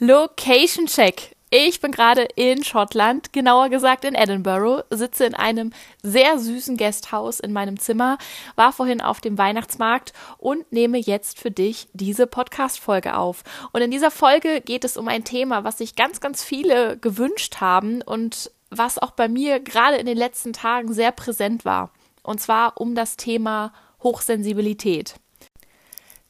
Location Check. Ich bin gerade in Schottland, genauer gesagt in Edinburgh, sitze in einem sehr süßen Gasthaus in meinem Zimmer, war vorhin auf dem Weihnachtsmarkt und nehme jetzt für dich diese Podcast-Folge auf. Und in dieser Folge geht es um ein Thema, was sich ganz, ganz viele gewünscht haben und was auch bei mir gerade in den letzten Tagen sehr präsent war. Und zwar um das Thema Hochsensibilität.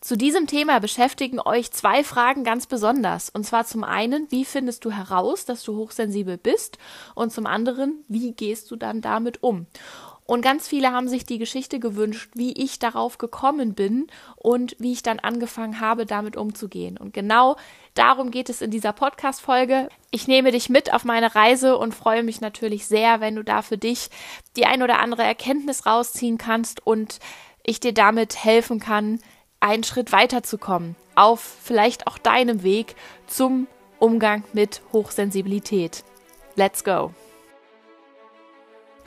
Zu diesem Thema beschäftigen euch zwei Fragen ganz besonders. Und zwar zum einen, wie findest du heraus, dass du hochsensibel bist? Und zum anderen, wie gehst du dann damit um? Und ganz viele haben sich die Geschichte gewünscht, wie ich darauf gekommen bin und wie ich dann angefangen habe, damit umzugehen. Und genau darum geht es in dieser Podcast-Folge. Ich nehme dich mit auf meine Reise und freue mich natürlich sehr, wenn du da für dich die ein oder andere Erkenntnis rausziehen kannst und ich dir damit helfen kann, einen Schritt weiterzukommen auf vielleicht auch deinem Weg zum Umgang mit Hochsensibilität. Let's go!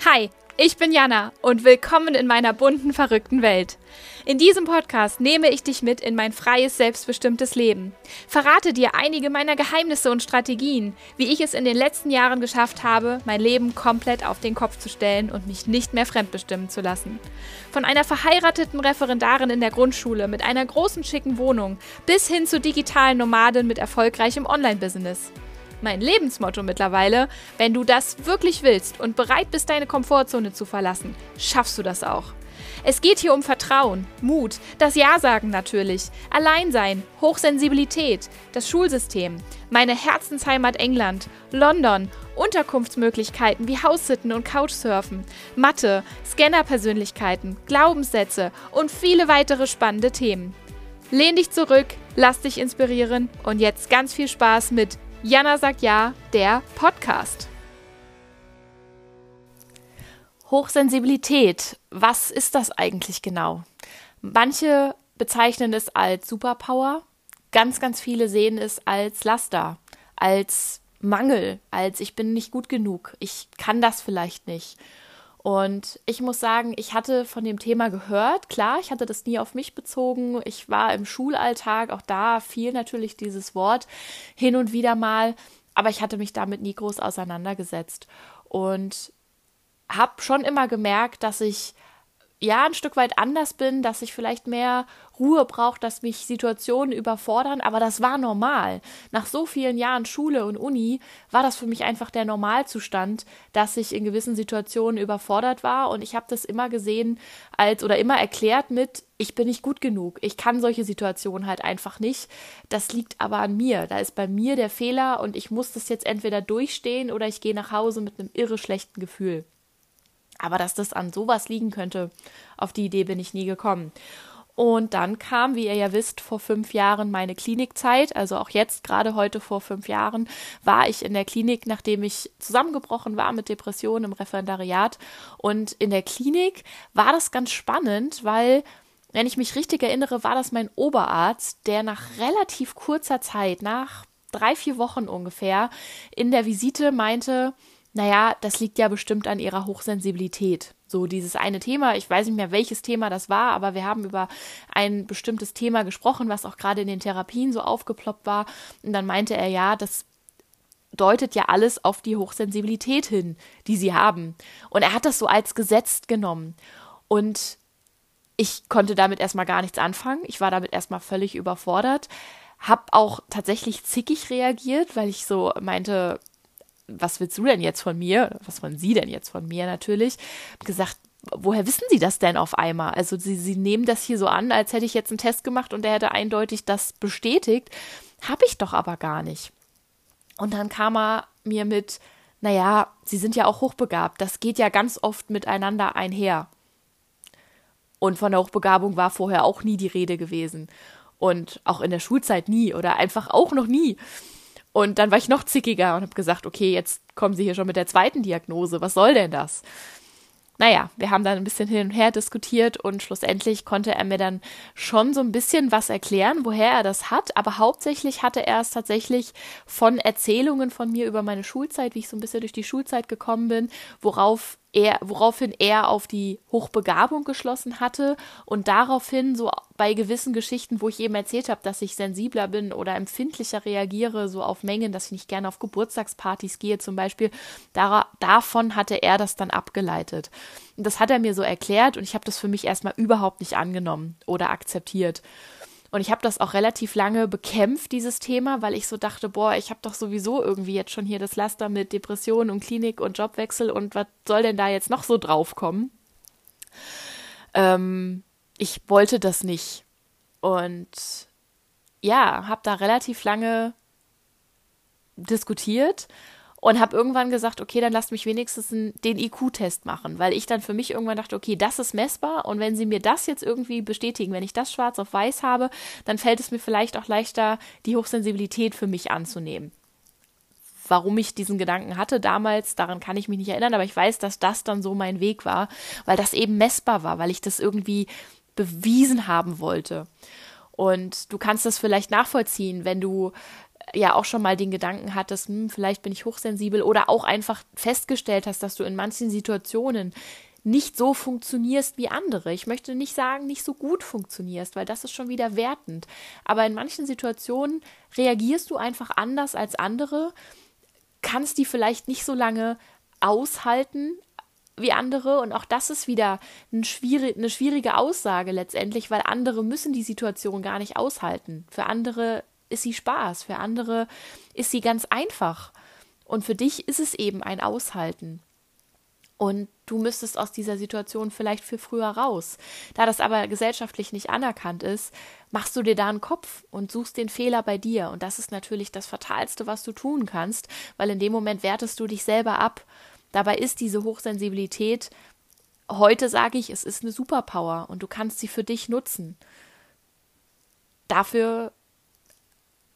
Hi, ich bin Jana und willkommen in meiner bunten, verrückten Welt. In diesem Podcast nehme ich dich mit in mein freies, selbstbestimmtes Leben. Verrate dir einige meiner Geheimnisse und Strategien, wie ich es in den letzten Jahren geschafft habe, mein Leben komplett auf den Kopf zu stellen und mich nicht mehr fremdbestimmen zu lassen. Von einer verheirateten Referendarin in der Grundschule mit einer großen schicken Wohnung bis hin zu digitalen Nomaden mit erfolgreichem Online-Business mein Lebensmotto mittlerweile. Wenn du das wirklich willst und bereit bist, deine Komfortzone zu verlassen, schaffst du das auch. Es geht hier um Vertrauen, Mut, das Ja-Sagen natürlich, Alleinsein, Hochsensibilität, das Schulsystem, meine Herzensheimat England, London, Unterkunftsmöglichkeiten wie Haussitten und Couchsurfen, Mathe, Scannerpersönlichkeiten, Glaubenssätze und viele weitere spannende Themen. Lehn dich zurück, lass dich inspirieren und jetzt ganz viel Spaß mit Jana sagt ja, der Podcast. Hochsensibilität, was ist das eigentlich genau? Manche bezeichnen es als Superpower, ganz, ganz viele sehen es als Laster, als Mangel, als ich bin nicht gut genug, ich kann das vielleicht nicht. Und ich muss sagen, ich hatte von dem Thema gehört. Klar, ich hatte das nie auf mich bezogen. Ich war im Schulalltag, auch da fiel natürlich dieses Wort hin und wieder mal, aber ich hatte mich damit nie groß auseinandergesetzt. Und habe schon immer gemerkt, dass ich ja ein Stück weit anders bin, dass ich vielleicht mehr Ruhe brauche, dass mich Situationen überfordern, aber das war normal. Nach so vielen Jahren Schule und Uni war das für mich einfach der Normalzustand, dass ich in gewissen Situationen überfordert war und ich habe das immer gesehen als oder immer erklärt mit ich bin nicht gut genug. Ich kann solche Situationen halt einfach nicht. Das liegt aber an mir. Da ist bei mir der Fehler und ich muss das jetzt entweder durchstehen oder ich gehe nach Hause mit einem irre schlechten Gefühl. Aber dass das an sowas liegen könnte, auf die Idee bin ich nie gekommen. Und dann kam, wie ihr ja wisst, vor fünf Jahren meine Klinikzeit. Also auch jetzt, gerade heute vor fünf Jahren, war ich in der Klinik, nachdem ich zusammengebrochen war mit Depressionen im Referendariat. Und in der Klinik war das ganz spannend, weil, wenn ich mich richtig erinnere, war das mein Oberarzt, der nach relativ kurzer Zeit, nach drei, vier Wochen ungefähr, in der Visite meinte, naja, das liegt ja bestimmt an ihrer Hochsensibilität. So dieses eine Thema, ich weiß nicht mehr, welches Thema das war, aber wir haben über ein bestimmtes Thema gesprochen, was auch gerade in den Therapien so aufgeploppt war. Und dann meinte er, ja, das deutet ja alles auf die Hochsensibilität hin, die sie haben. Und er hat das so als gesetzt genommen. Und ich konnte damit erstmal gar nichts anfangen. Ich war damit erstmal völlig überfordert. Hab auch tatsächlich zickig reagiert, weil ich so meinte, was willst du denn jetzt von mir? Was wollen Sie denn jetzt von mir natürlich? gesagt, woher wissen Sie das denn auf einmal? Also Sie, Sie nehmen das hier so an, als hätte ich jetzt einen Test gemacht und der hätte eindeutig das bestätigt. Habe ich doch aber gar nicht. Und dann kam er mir mit, naja, Sie sind ja auch hochbegabt. Das geht ja ganz oft miteinander einher. Und von der Hochbegabung war vorher auch nie die Rede gewesen. Und auch in der Schulzeit nie oder einfach auch noch nie. Und dann war ich noch zickiger und habe gesagt, okay, jetzt kommen Sie hier schon mit der zweiten Diagnose. Was soll denn das? Naja, wir haben dann ein bisschen hin und her diskutiert und schlussendlich konnte er mir dann schon so ein bisschen was erklären, woher er das hat. Aber hauptsächlich hatte er es tatsächlich von Erzählungen von mir über meine Schulzeit, wie ich so ein bisschen durch die Schulzeit gekommen bin, worauf er, woraufhin er auf die Hochbegabung geschlossen hatte und daraufhin so bei gewissen Geschichten, wo ich eben erzählt habe, dass ich sensibler bin oder empfindlicher reagiere, so auf Mengen, dass ich nicht gerne auf Geburtstagspartys gehe zum Beispiel, da, davon hatte er das dann abgeleitet. Und das hat er mir so erklärt und ich habe das für mich erstmal überhaupt nicht angenommen oder akzeptiert. Und ich habe das auch relativ lange bekämpft, dieses Thema, weil ich so dachte, boah, ich habe doch sowieso irgendwie jetzt schon hier das Laster mit Depressionen und Klinik und Jobwechsel und was soll denn da jetzt noch so draufkommen? Ähm, ich wollte das nicht. Und ja, habe da relativ lange diskutiert und habe irgendwann gesagt, okay, dann lasst mich wenigstens den IQ-Test machen, weil ich dann für mich irgendwann dachte, okay, das ist messbar und wenn sie mir das jetzt irgendwie bestätigen, wenn ich das schwarz auf weiß habe, dann fällt es mir vielleicht auch leichter, die Hochsensibilität für mich anzunehmen. Warum ich diesen Gedanken hatte damals, daran kann ich mich nicht erinnern, aber ich weiß, dass das dann so mein Weg war, weil das eben messbar war, weil ich das irgendwie bewiesen haben wollte. Und du kannst das vielleicht nachvollziehen, wenn du ja auch schon mal den Gedanken hattest, hm, vielleicht bin ich hochsensibel oder auch einfach festgestellt hast, dass du in manchen Situationen nicht so funktionierst wie andere. Ich möchte nicht sagen, nicht so gut funktionierst, weil das ist schon wieder wertend. Aber in manchen Situationen reagierst du einfach anders als andere, kannst die vielleicht nicht so lange aushalten wie andere und auch das ist wieder ein schwierig, eine schwierige Aussage letztendlich, weil andere müssen die Situation gar nicht aushalten. Für andere ist sie Spaß, für andere ist sie ganz einfach. Und für dich ist es eben ein Aushalten. Und du müsstest aus dieser Situation vielleicht für früher raus. Da das aber gesellschaftlich nicht anerkannt ist, machst du dir da einen Kopf und suchst den Fehler bei dir. Und das ist natürlich das Fatalste, was du tun kannst, weil in dem Moment wertest du dich selber ab. Dabei ist diese Hochsensibilität, heute sage ich, es ist eine Superpower und du kannst sie für dich nutzen. Dafür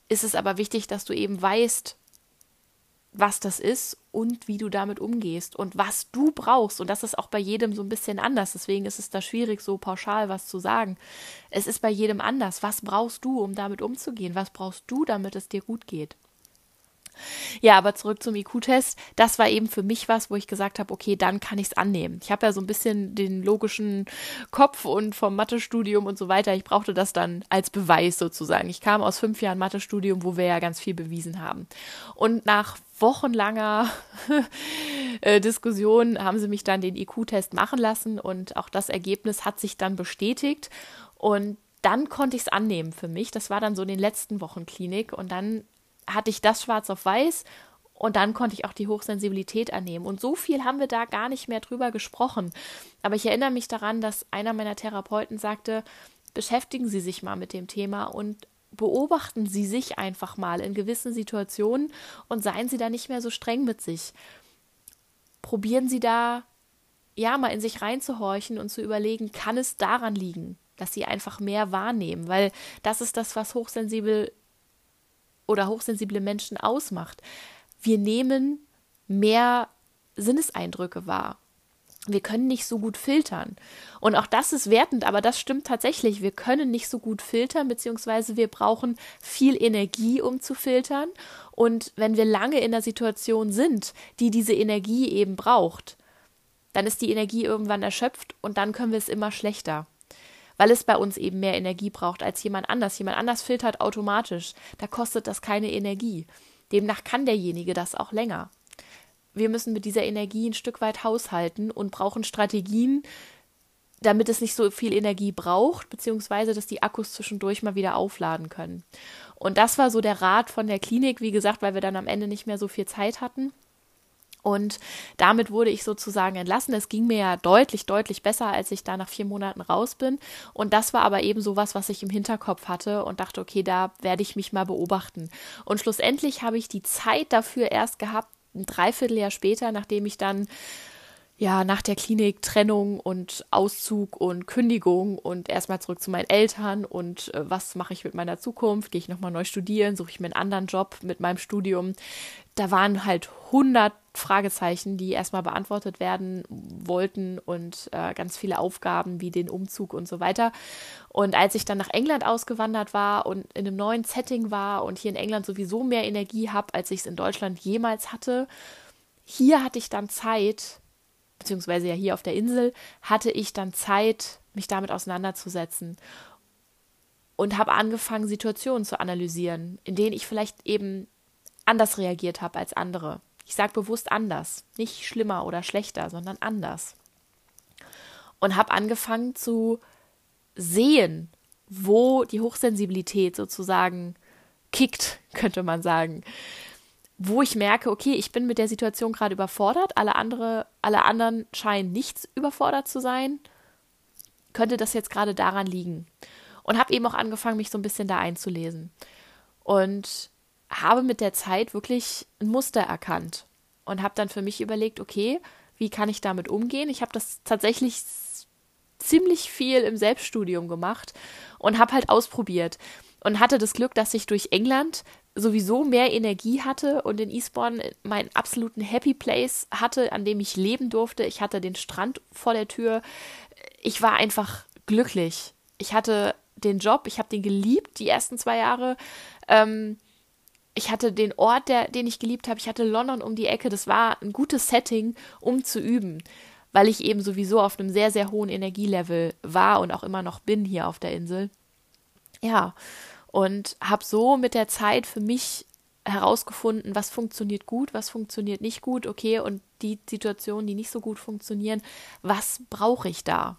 ist es aber wichtig, dass du eben weißt, was das ist und wie du damit umgehst und was du brauchst. Und das ist auch bei jedem so ein bisschen anders. Deswegen ist es da schwierig, so pauschal was zu sagen. Es ist bei jedem anders. Was brauchst du, um damit umzugehen? Was brauchst du, damit es dir gut geht? Ja, aber zurück zum IQ-Test. Das war eben für mich was, wo ich gesagt habe, okay, dann kann ich es annehmen. Ich habe ja so ein bisschen den logischen Kopf und vom Mathestudium und so weiter. Ich brauchte das dann als Beweis sozusagen. Ich kam aus fünf Jahren Mathestudium, wo wir ja ganz viel bewiesen haben. Und nach wochenlanger äh, Diskussion haben sie mich dann den IQ-Test machen lassen und auch das Ergebnis hat sich dann bestätigt. Und dann konnte ich es annehmen für mich. Das war dann so in den letzten Wochen Klinik und dann hatte ich das schwarz auf weiß und dann konnte ich auch die Hochsensibilität annehmen. Und so viel haben wir da gar nicht mehr drüber gesprochen. Aber ich erinnere mich daran, dass einer meiner Therapeuten sagte, beschäftigen Sie sich mal mit dem Thema und beobachten Sie sich einfach mal in gewissen Situationen und seien Sie da nicht mehr so streng mit sich. Probieren Sie da ja mal in sich reinzuhorchen und zu überlegen, kann es daran liegen, dass Sie einfach mehr wahrnehmen, weil das ist das, was hochsensibel oder hochsensible Menschen ausmacht. Wir nehmen mehr Sinneseindrücke wahr. Wir können nicht so gut filtern. Und auch das ist wertend, aber das stimmt tatsächlich. Wir können nicht so gut filtern, beziehungsweise wir brauchen viel Energie, um zu filtern. Und wenn wir lange in der Situation sind, die diese Energie eben braucht, dann ist die Energie irgendwann erschöpft und dann können wir es immer schlechter weil es bei uns eben mehr Energie braucht als jemand anders. Jemand anders filtert automatisch. Da kostet das keine Energie. Demnach kann derjenige das auch länger. Wir müssen mit dieser Energie ein Stück weit haushalten und brauchen Strategien, damit es nicht so viel Energie braucht, beziehungsweise dass die Akkus zwischendurch mal wieder aufladen können. Und das war so der Rat von der Klinik, wie gesagt, weil wir dann am Ende nicht mehr so viel Zeit hatten. Und damit wurde ich sozusagen entlassen. Es ging mir ja deutlich, deutlich besser, als ich da nach vier Monaten raus bin. Und das war aber eben so was, was ich im Hinterkopf hatte und dachte, okay, da werde ich mich mal beobachten. Und schlussendlich habe ich die Zeit dafür erst gehabt, ein Dreivierteljahr später, nachdem ich dann ja, nach der Klinik Trennung und Auszug und Kündigung und erstmal zurück zu meinen Eltern und äh, was mache ich mit meiner Zukunft? Gehe ich nochmal neu studieren? Suche ich mir einen anderen Job mit meinem Studium? Da waren halt 100 Fragezeichen, die erstmal beantwortet werden wollten und äh, ganz viele Aufgaben wie den Umzug und so weiter. Und als ich dann nach England ausgewandert war und in einem neuen Setting war und hier in England sowieso mehr Energie habe, als ich es in Deutschland jemals hatte, hier hatte ich dann Zeit, beziehungsweise ja hier auf der Insel, hatte ich dann Zeit, mich damit auseinanderzusetzen und habe angefangen, Situationen zu analysieren, in denen ich vielleicht eben anders reagiert habe als andere. Ich sage bewusst anders, nicht schlimmer oder schlechter, sondern anders. Und habe angefangen zu sehen, wo die Hochsensibilität sozusagen kickt, könnte man sagen. Wo ich merke, okay, ich bin mit der Situation gerade überfordert, alle, andere, alle anderen scheinen nicht überfordert zu sein. Könnte das jetzt gerade daran liegen? Und habe eben auch angefangen, mich so ein bisschen da einzulesen. Und habe mit der Zeit wirklich ein Muster erkannt und habe dann für mich überlegt, okay, wie kann ich damit umgehen? Ich habe das tatsächlich ziemlich viel im Selbststudium gemacht und habe halt ausprobiert und hatte das Glück, dass ich durch England sowieso mehr Energie hatte und in Eastbourne meinen absoluten Happy Place hatte, an dem ich leben durfte. Ich hatte den Strand vor der Tür. Ich war einfach glücklich. Ich hatte den Job, ich habe den geliebt, die ersten zwei Jahre. Ähm, ich hatte den Ort, der, den ich geliebt habe. Ich hatte London um die Ecke. Das war ein gutes Setting, um zu üben, weil ich eben sowieso auf einem sehr, sehr hohen Energielevel war und auch immer noch bin hier auf der Insel. Ja, und habe so mit der Zeit für mich herausgefunden, was funktioniert gut, was funktioniert nicht gut, okay, und die Situationen, die nicht so gut funktionieren, was brauche ich da?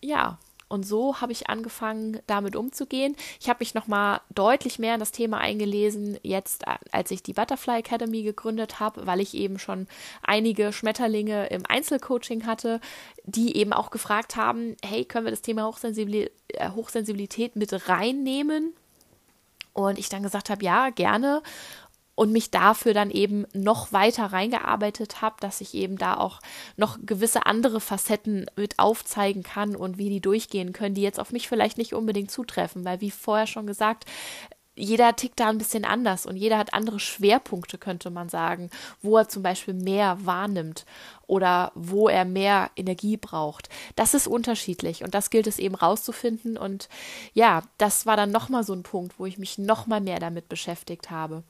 Ja, und so habe ich angefangen, damit umzugehen. Ich habe mich nochmal deutlich mehr in das Thema eingelesen, jetzt als ich die Butterfly Academy gegründet habe, weil ich eben schon einige Schmetterlinge im Einzelcoaching hatte, die eben auch gefragt haben, hey, können wir das Thema äh, Hochsensibilität mit reinnehmen? Und ich dann gesagt habe, ja, gerne und mich dafür dann eben noch weiter reingearbeitet habe, dass ich eben da auch noch gewisse andere Facetten mit aufzeigen kann und wie die durchgehen können, die jetzt auf mich vielleicht nicht unbedingt zutreffen, weil wie vorher schon gesagt, jeder tickt da ein bisschen anders und jeder hat andere Schwerpunkte, könnte man sagen, wo er zum Beispiel mehr wahrnimmt oder wo er mehr Energie braucht. Das ist unterschiedlich und das gilt es eben rauszufinden. Und ja, das war dann nochmal so ein Punkt, wo ich mich nochmal mehr damit beschäftigt habe.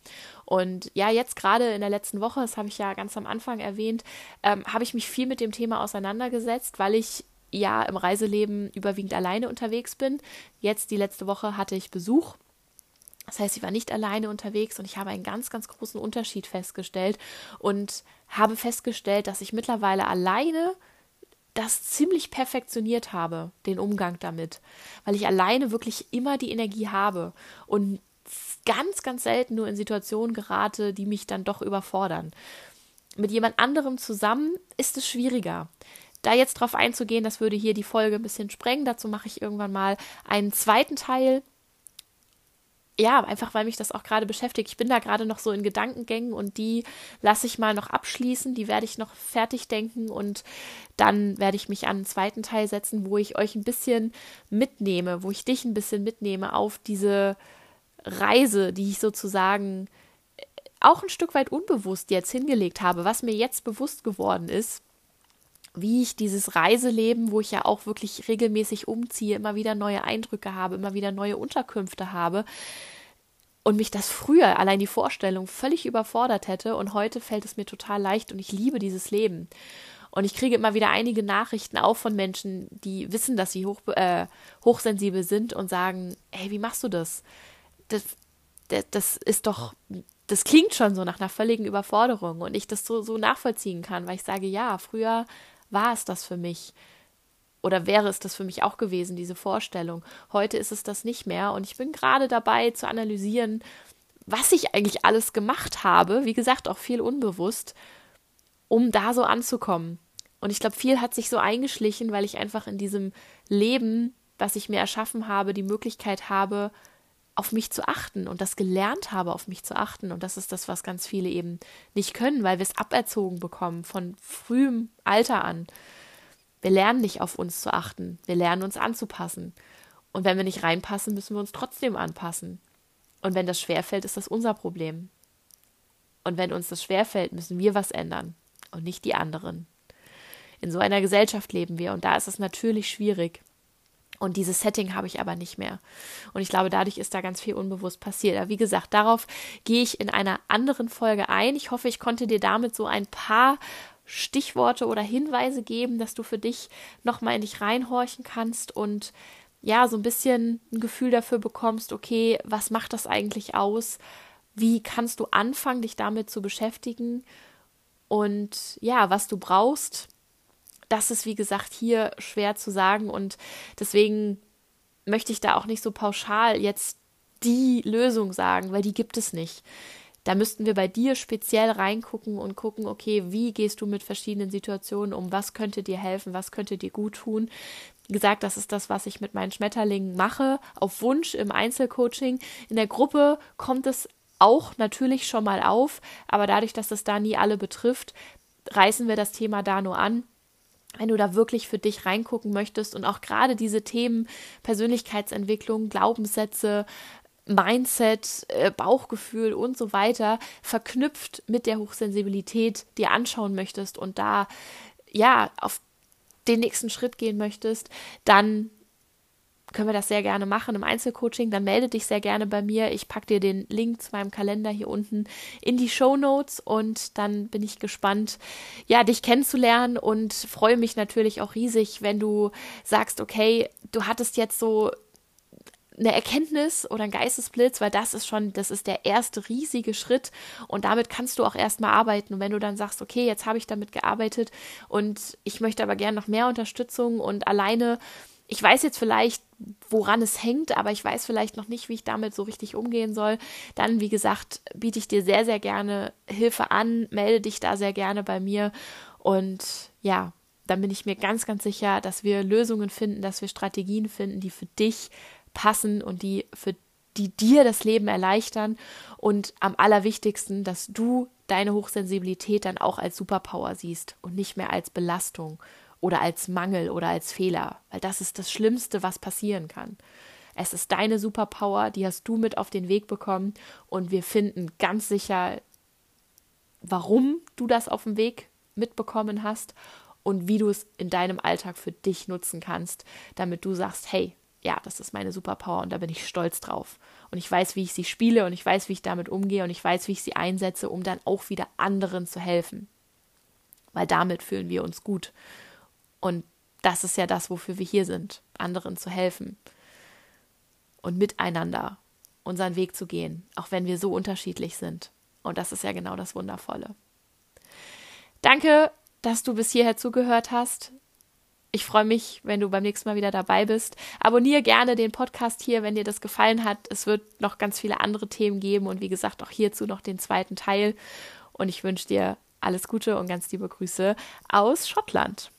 Und ja, jetzt gerade in der letzten Woche, das habe ich ja ganz am Anfang erwähnt, ähm, habe ich mich viel mit dem Thema auseinandergesetzt, weil ich ja im Reiseleben überwiegend alleine unterwegs bin. Jetzt die letzte Woche hatte ich Besuch das heißt, ich war nicht alleine unterwegs und ich habe einen ganz, ganz großen Unterschied festgestellt und habe festgestellt, dass ich mittlerweile alleine das ziemlich perfektioniert habe, den Umgang damit, weil ich alleine wirklich immer die Energie habe und ganz, ganz selten nur in Situationen gerate, die mich dann doch überfordern. Mit jemand anderem zusammen ist es schwieriger. Da jetzt drauf einzugehen, das würde hier die Folge ein bisschen sprengen. Dazu mache ich irgendwann mal einen zweiten Teil ja, einfach weil mich das auch gerade beschäftigt. Ich bin da gerade noch so in Gedankengängen und die lasse ich mal noch abschließen. Die werde ich noch fertig denken und dann werde ich mich an den zweiten Teil setzen, wo ich euch ein bisschen mitnehme, wo ich dich ein bisschen mitnehme auf diese Reise, die ich sozusagen auch ein Stück weit unbewusst jetzt hingelegt habe, was mir jetzt bewusst geworden ist wie ich dieses Reiseleben, wo ich ja auch wirklich regelmäßig umziehe, immer wieder neue Eindrücke habe, immer wieder neue Unterkünfte habe und mich das früher allein die Vorstellung völlig überfordert hätte und heute fällt es mir total leicht und ich liebe dieses Leben. Und ich kriege immer wieder einige Nachrichten auch von Menschen, die wissen, dass sie hoch, äh, hochsensibel sind und sagen, hey, wie machst du das? Das, das? das ist doch, das klingt schon so nach einer völligen Überforderung und ich das so, so nachvollziehen kann, weil ich sage, ja, früher war es das für mich? Oder wäre es das für mich auch gewesen, diese Vorstellung? Heute ist es das nicht mehr und ich bin gerade dabei zu analysieren, was ich eigentlich alles gemacht habe, wie gesagt, auch viel unbewusst, um da so anzukommen. Und ich glaube, viel hat sich so eingeschlichen, weil ich einfach in diesem Leben, was ich mir erschaffen habe, die Möglichkeit habe, auf mich zu achten und das gelernt habe, auf mich zu achten. Und das ist das, was ganz viele eben nicht können, weil wir es aberzogen bekommen von frühem Alter an. Wir lernen nicht auf uns zu achten. Wir lernen uns anzupassen. Und wenn wir nicht reinpassen, müssen wir uns trotzdem anpassen. Und wenn das schwerfällt, ist das unser Problem. Und wenn uns das schwerfällt, müssen wir was ändern und nicht die anderen. In so einer Gesellschaft leben wir und da ist es natürlich schwierig. Und dieses Setting habe ich aber nicht mehr. Und ich glaube, dadurch ist da ganz viel unbewusst passiert. Aber wie gesagt, darauf gehe ich in einer anderen Folge ein. Ich hoffe, ich konnte dir damit so ein paar Stichworte oder Hinweise geben, dass du für dich nochmal in dich reinhorchen kannst und ja, so ein bisschen ein Gefühl dafür bekommst, okay, was macht das eigentlich aus? Wie kannst du anfangen, dich damit zu beschäftigen? Und ja, was du brauchst, das ist wie gesagt hier schwer zu sagen und deswegen möchte ich da auch nicht so pauschal jetzt die Lösung sagen, weil die gibt es nicht. Da müssten wir bei dir speziell reingucken und gucken, okay, wie gehst du mit verschiedenen Situationen um? Was könnte dir helfen? Was könnte dir gut tun? Wie gesagt, das ist das, was ich mit meinen Schmetterlingen mache, auf Wunsch im Einzelcoaching. In der Gruppe kommt es auch natürlich schon mal auf, aber dadurch, dass es da nie alle betrifft, reißen wir das Thema da nur an wenn du da wirklich für dich reingucken möchtest und auch gerade diese Themen Persönlichkeitsentwicklung, Glaubenssätze, Mindset, äh, Bauchgefühl und so weiter verknüpft mit der Hochsensibilität dir anschauen möchtest und da ja auf den nächsten Schritt gehen möchtest, dann können wir das sehr gerne machen im Einzelcoaching, dann melde dich sehr gerne bei mir. Ich packe dir den Link zu meinem Kalender hier unten in die Show Notes und dann bin ich gespannt, ja, dich kennenzulernen und freue mich natürlich auch riesig, wenn du sagst, okay, du hattest jetzt so eine Erkenntnis oder ein Geistesblitz, weil das ist schon, das ist der erste riesige Schritt und damit kannst du auch erstmal arbeiten. Und wenn du dann sagst, okay, jetzt habe ich damit gearbeitet und ich möchte aber gerne noch mehr Unterstützung und alleine ich weiß jetzt vielleicht, woran es hängt, aber ich weiß vielleicht noch nicht, wie ich damit so richtig umgehen soll, dann, wie gesagt, biete ich dir sehr, sehr gerne Hilfe an, melde dich da sehr gerne bei mir. Und ja, dann bin ich mir ganz, ganz sicher, dass wir Lösungen finden, dass wir Strategien finden, die für dich passen und die für die dir das Leben erleichtern. Und am allerwichtigsten, dass du deine Hochsensibilität dann auch als Superpower siehst und nicht mehr als Belastung oder als Mangel oder als Fehler, weil das ist das Schlimmste, was passieren kann. Es ist deine Superpower, die hast du mit auf den Weg bekommen und wir finden ganz sicher, warum du das auf dem Weg mitbekommen hast und wie du es in deinem Alltag für dich nutzen kannst, damit du sagst, hey, ja, das ist meine Superpower und da bin ich stolz drauf. Und ich weiß, wie ich sie spiele und ich weiß, wie ich damit umgehe und ich weiß, wie ich sie einsetze, um dann auch wieder anderen zu helfen. Weil damit fühlen wir uns gut. Und das ist ja das, wofür wir hier sind, anderen zu helfen und miteinander unseren Weg zu gehen, auch wenn wir so unterschiedlich sind. Und das ist ja genau das Wundervolle. Danke, dass du bis hierher zugehört hast. Ich freue mich, wenn du beim nächsten Mal wieder dabei bist. Abonniere gerne den Podcast hier, wenn dir das gefallen hat. Es wird noch ganz viele andere Themen geben und wie gesagt auch hierzu noch den zweiten Teil. Und ich wünsche dir alles Gute und ganz liebe Grüße aus Schottland.